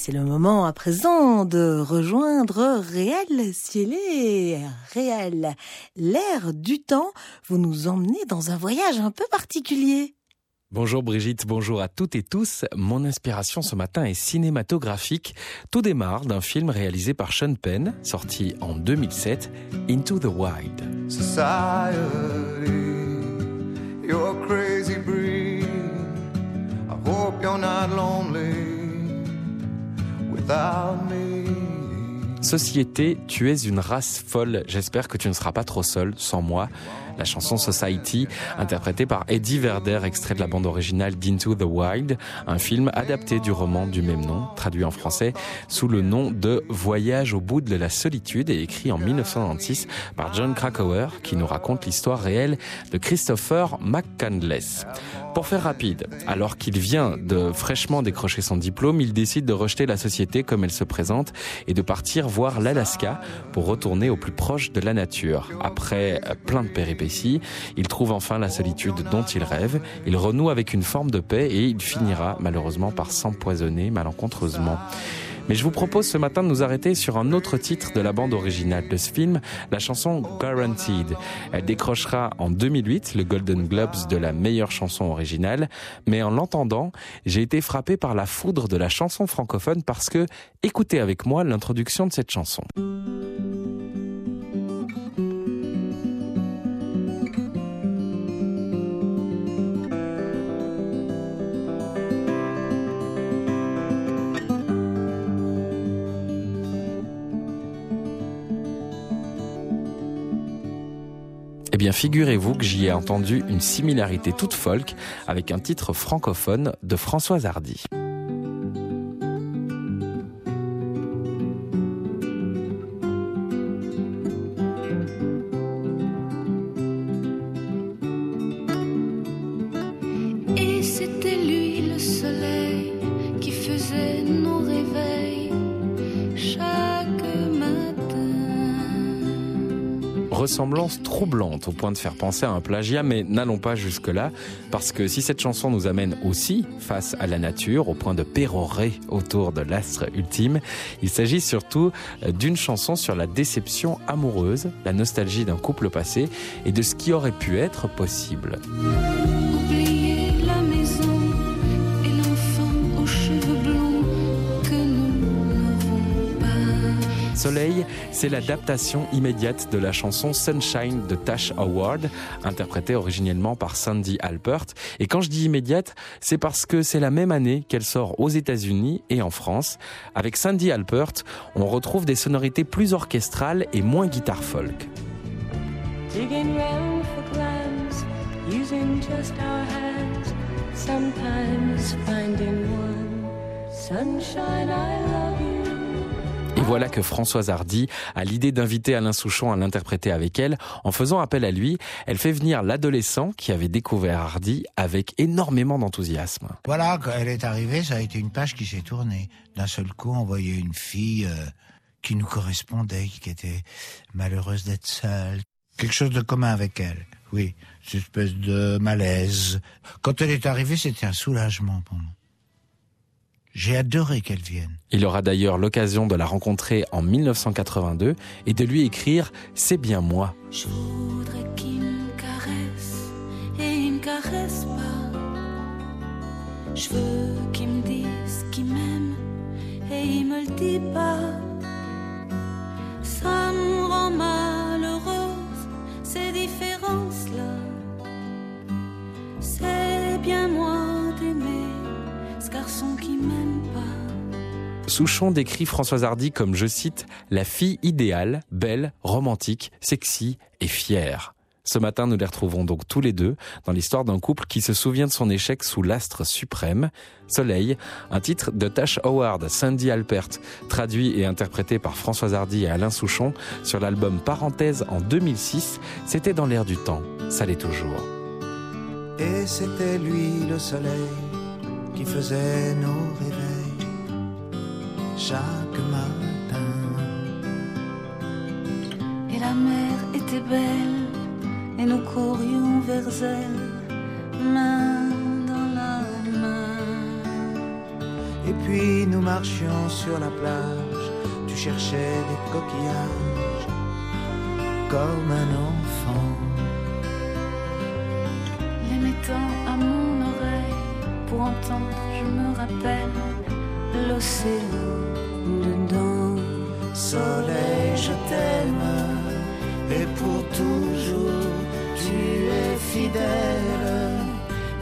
c'est le moment à présent de rejoindre Réel Cielé. Réel, l'air du temps, vous nous emmenez dans un voyage un peu particulier. Bonjour Brigitte, bonjour à toutes et tous. Mon inspiration ce matin est cinématographique. Tout démarre d'un film réalisé par Sean Penn, sorti en 2007, Into the Wild. Society, you're crazy breed. I hope you're not lonely. Société, tu es une race folle. J'espère que tu ne seras pas trop seul sans moi la chanson Society, interprétée par Eddie Verder, extrait de la bande originale d'Into the Wild, un film adapté du roman du même nom, traduit en français sous le nom de Voyage au bout de la solitude et écrit en 1996 par John Krakauer, qui nous raconte l'histoire réelle de Christopher McCandless. Pour faire rapide, alors qu'il vient de fraîchement décrocher son diplôme, il décide de rejeter la société comme elle se présente et de partir voir l'Alaska pour retourner au plus proche de la nature. Après plein de péripéties, il trouve enfin la solitude dont il rêve, il renoue avec une forme de paix et il finira malheureusement par s'empoisonner malencontreusement. Mais je vous propose ce matin de nous arrêter sur un autre titre de la bande originale de ce film, la chanson Guaranteed. Elle décrochera en 2008 le Golden Globes de la meilleure chanson originale, mais en l'entendant, j'ai été frappé par la foudre de la chanson francophone parce que, écoutez avec moi l'introduction de cette chanson. Eh bien, figurez-vous que j'y ai entendu une similarité toute folk avec un titre francophone de Françoise Hardy. Ressemblance troublante au point de faire penser à un plagiat, mais n'allons pas jusque-là, parce que si cette chanson nous amène aussi face à la nature, au point de pérorer autour de l'astre ultime, il s'agit surtout d'une chanson sur la déception amoureuse, la nostalgie d'un couple passé et de ce qui aurait pu être possible. Soleil, c'est l'adaptation immédiate de la chanson Sunshine de Tash Howard, interprétée originellement par Sandy Alpert. Et quand je dis immédiate, c'est parce que c'est la même année qu'elle sort aux États-Unis et en France. Avec Sandy Alpert, on retrouve des sonorités plus orchestrales et moins guitare folk. Voilà que Françoise Hardy a l'idée d'inviter Alain Souchon à l'interpréter avec elle. En faisant appel à lui, elle fait venir l'adolescent qui avait découvert Hardy avec énormément d'enthousiasme. Voilà, quand elle est arrivée, ça a été une page qui s'est tournée. D'un seul coup, on voyait une fille euh, qui nous correspondait, qui était malheureuse d'être seule. Quelque chose de commun avec elle, oui. Une espèce de malaise. Quand elle est arrivée, c'était un soulagement pour nous. J'ai adoré qu'elle vienne. Il aura d'ailleurs l'occasion de la rencontrer en 1982 et de lui écrire C'est bien moi. Je voudrais qu'il me caresse et il me caresse pas. Je veux qu'il me dise qu'il m'aime et il me le dit pas. Souchon décrit Françoise Hardy comme, je cite, la fille idéale, belle, romantique, sexy et fière. Ce matin, nous les retrouvons donc tous les deux dans l'histoire d'un couple qui se souvient de son échec sous l'astre suprême, Soleil, un titre de Tash Howard, Sandy Alpert, traduit et interprété par Françoise Hardy et Alain Souchon sur l'album Parenthèse en 2006. C'était dans l'air du temps, ça l'est toujours. Et c'était lui le soleil qui faisait nos chaque matin. Et la mer était belle et nous courions vers elle, main dans la main. Et puis nous marchions sur la plage, tu cherchais des coquillages comme un enfant. Les mettant à mon oreille pour entendre, je me rappelle l'océan dedans. Soleil, je t'aime, et pour toujours tu es fidèle,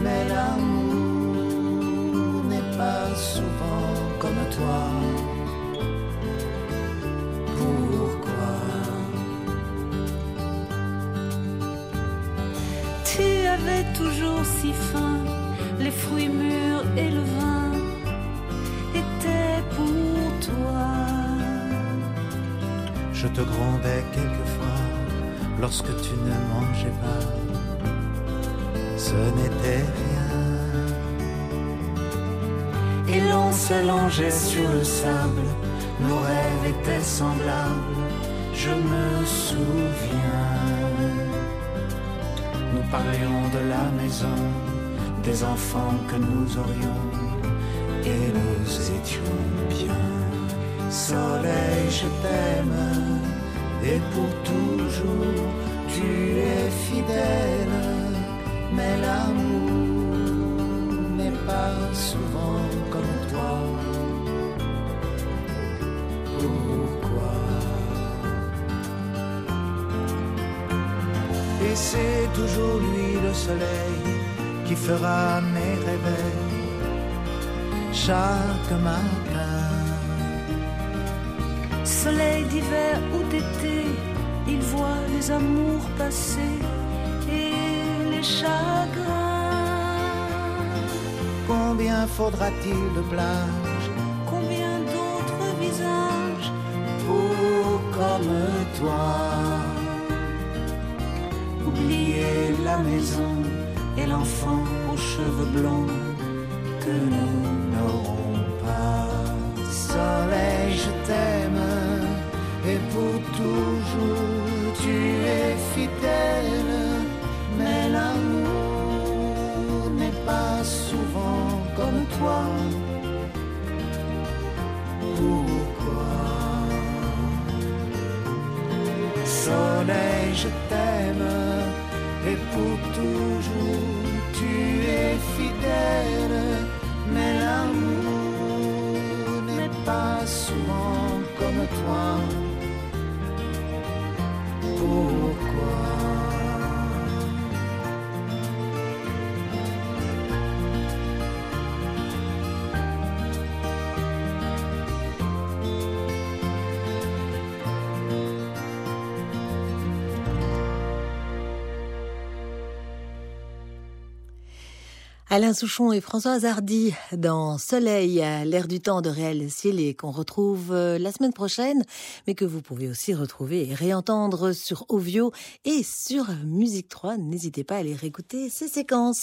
mais l'amour n'est pas souvent comme toi. Pourquoi? Tu avais toujours si faim, les fruits mûrs et le vin Je te grondais quelquefois lorsque tu ne mangeais pas. Ce n'était rien. Et l'on s'allongeait sur le sable, nos rêves étaient semblables, je me souviens. Nous parlions de la maison, des enfants que nous aurions, et nous étions bien. Soleil, je t'aime, et pour toujours tu es fidèle, mais l'amour n'est pas souvent comme toi. Pourquoi? Et c'est toujours lui le soleil qui fera mes réveils chaque matin. Soleil d'hiver ou d'été, il voit les amours passer et les chagrins. Combien faudra-t-il de plages? Combien d'autres visages? Pour comme toi oublier la maison et l'enfant aux cheveux blonds que nous n'aurons pas. Soleil, je t'aime, et pour toujours tu es fidèle, mais l'amour n'est pas souvent comme toi. Pourquoi? Soleil, je t'aime, et pour toujours tu es fidèle, mais l'amour n'est pas souvent comme toi. Pourquoi Alain Souchon et Françoise Hardy dans Soleil, l'air du temps de Réel Ciel qu'on retrouve euh, la semaine prochaine, mais que vous pouvez aussi retrouver et réentendre sur Ovio et sur Musique 3. N'hésitez pas à aller réécouter ces séquences.